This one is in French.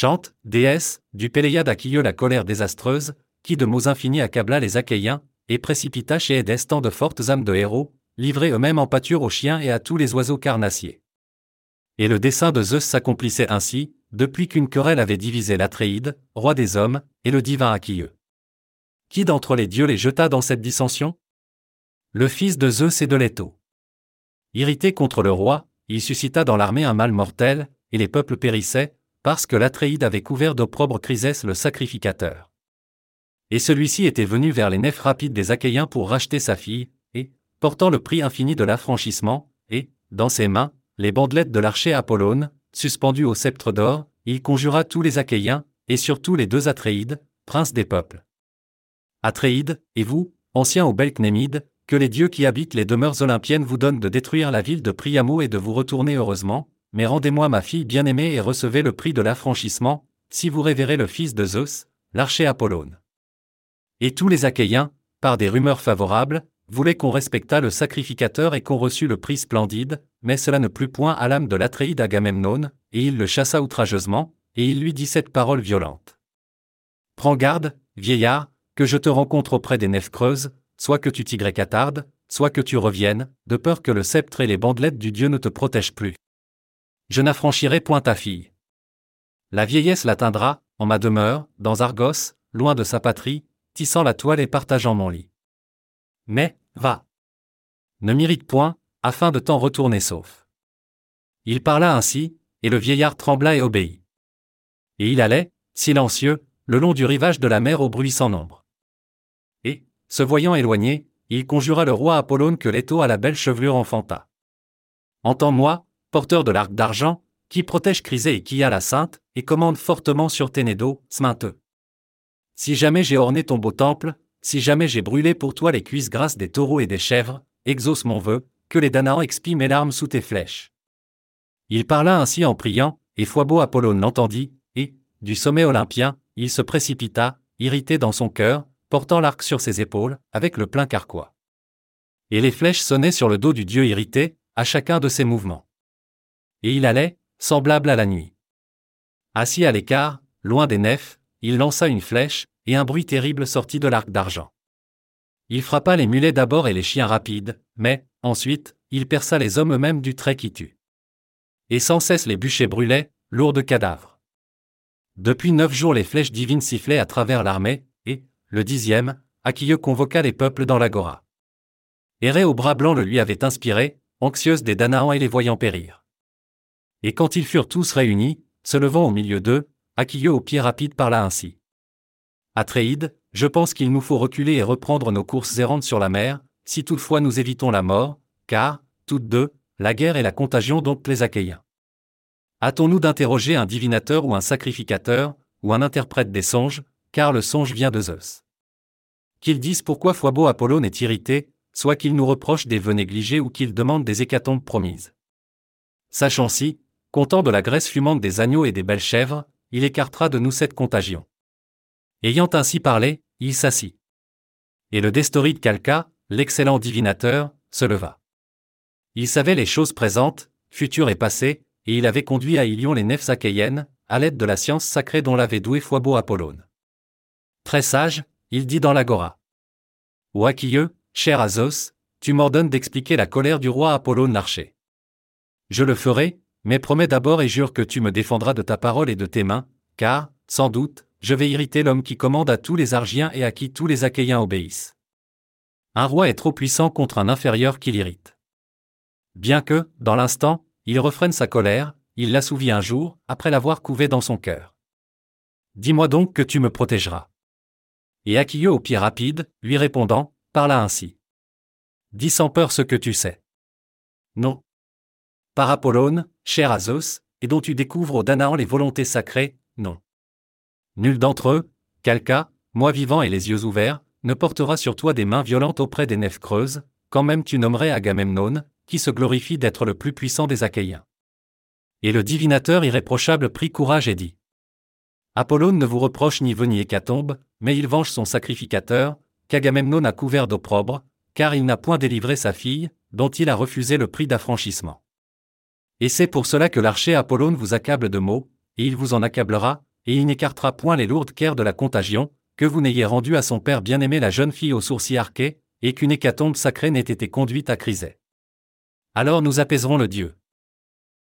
Chante, déesse, du Péléade Achille la colère désastreuse, qui de mots infinis accabla les Achéens, et précipita chez Édès tant de fortes âmes de héros, livrés eux-mêmes en pâture aux chiens et à tous les oiseaux carnassiers. Et le dessein de Zeus s'accomplissait ainsi, depuis qu'une querelle avait divisé l'Atréide, roi des hommes, et le divin Achille. Qui d'entre les dieux les jeta dans cette dissension? Le fils de Zeus et de Leto. Irrité contre le roi, il suscita dans l'armée un mal mortel, et les peuples périssaient, parce que l'Atréide avait couvert d'opprobre Chrysès le sacrificateur. Et celui-ci était venu vers les nefs rapides des Achéens pour racheter sa fille, et, portant le prix infini de l'affranchissement, et, dans ses mains, les bandelettes de l'archer Apollone, suspendues au sceptre d'or, il conjura tous les Achéens, et surtout les deux Atréides, princes des peuples. Atréides, et vous, anciens au Belknémide, que les dieux qui habitent les demeures olympiennes vous donnent de détruire la ville de Priamo et de vous retourner heureusement, mais rendez-moi ma fille bien-aimée et recevez le prix de l'affranchissement, si vous révérez le fils de Zeus, l'archer Apollone. Et tous les Achéens, par des rumeurs favorables, voulaient qu'on respectât le sacrificateur et qu'on reçût le prix splendide, mais cela ne plut point à l'âme de l'Atréide Agamemnon, et il le chassa outrageusement, et il lui dit cette parole violente. Prends garde, vieillard, que je te rencontre auprès des nefs creuses, soit que tu t'y attardes, soit que tu reviennes, de peur que le sceptre et les bandelettes du Dieu ne te protègent plus. Je n'affranchirai point ta fille. La vieillesse l'atteindra, en ma demeure, dans Argos, loin de sa patrie, tissant la toile et partageant mon lit. Mais, va. Ne m'irrite point, afin de t'en retourner sauf. Il parla ainsi, et le vieillard trembla et obéit. Et il allait, silencieux, le long du rivage de la mer au bruit sans nombre. Et, se voyant éloigné, il conjura le roi Apollone que Leto à la belle chevelure enfanta. Entends-moi, porteur de l'arc d'argent, qui protège Chrysé et qui a la sainte, et commande fortement sur Ténédo, Sminteux. Si jamais j'ai orné ton beau temple, si jamais j'ai brûlé pour toi les cuisses grasses des taureaux et des chèvres, exauce mon vœu, que les Danaans expient mes larmes sous tes flèches. Il parla ainsi en priant, et Foibo Apollone l'entendit, et, du sommet olympien, il se précipita, irrité dans son cœur, portant l'arc sur ses épaules, avec le plein carquois. Et les flèches sonnaient sur le dos du dieu irrité, à chacun de ses mouvements. Et il allait, semblable à la nuit. Assis à l'écart, loin des nefs, il lança une flèche, et un bruit terrible sortit de l'arc d'argent. Il frappa les mulets d'abord et les chiens rapides, mais, ensuite, il perça les hommes eux-mêmes du trait qui tue. Et sans cesse les bûchers brûlaient, lourds de cadavres. Depuis neuf jours les flèches divines sifflaient à travers l'armée, et, le dixième, Aquille convoqua les peuples dans l'agora. Héré au bras blanc le lui avait inspiré, anxieuse des Danaans et les voyant périr. Et quand ils furent tous réunis, se levant au milieu d'eux, Aquille au pied rapide parla ainsi. Atréide, je pense qu'il nous faut reculer et reprendre nos courses errantes sur la mer, si toutefois nous évitons la mort, car, toutes deux, la guerre et la contagion dont les Achéens. Hâtons-nous d'interroger un divinateur ou un sacrificateur, ou un interprète des songes, car le songe vient de Zeus. Qu'ils disent pourquoi Foibo Apollone est irrité, soit qu'il nous reproche des vœux négligés ou qu'il demande des hécatombes promises. Sachons si, content de la graisse fumante des agneaux et des belles chèvres, il écartera de nous cette contagion. Ayant ainsi parlé, il s'assit. Et le Destoride Calca, l'excellent divinateur, se leva. Il savait les choses présentes, futures et passées, et il avait conduit à Ilion les nefs achéennes, à l'aide de la science sacrée dont l'avait doué Foibo Apollone. Très sage, il dit dans l'agora. Ô Aquilleux, cher Azos, tu m'ordonnes d'expliquer la colère du roi Apollone l'archer. Je le ferai, mais promets d'abord et jure que tu me défendras de ta parole et de tes mains, car, sans doute, je vais irriter l'homme qui commande à tous les Argiens et à qui tous les Achéens obéissent. Un roi est trop puissant contre un inférieur qui l'irrite. Bien que, dans l'instant, il refrène sa colère, il l'assouvit un jour, après l'avoir couvé dans son cœur. Dis-moi donc que tu me protégeras. Et Aquilleux au pied rapide, lui répondant, parla ainsi. Dis sans peur ce que tu sais. Non. Par Apollone, cher Azos, et dont tu découvres aux Danaans les volontés sacrées, non. Nul d'entre eux, Calca, moi vivant et les yeux ouverts, ne portera sur toi des mains violentes auprès des nefs creuses, quand même tu nommerais Agamemnon, qui se glorifie d'être le plus puissant des Achéens. Et le divinateur irréprochable prit courage et dit Apollone ne vous reproche ni vœux ni hécatombe, mais il venge son sacrificateur, qu'Agamemnon a couvert d'opprobre, car il n'a point délivré sa fille, dont il a refusé le prix d'affranchissement. Et c'est pour cela que l'archer Apollone vous accable de mots, et il vous en accablera, et il n'écartera point les lourdes caires de la contagion, que vous n'ayez rendu à son père bien-aimé la jeune fille aux sourcils arqués, et qu'une hécatombe sacrée n'ait été conduite à Crisay. Alors nous apaiserons le Dieu.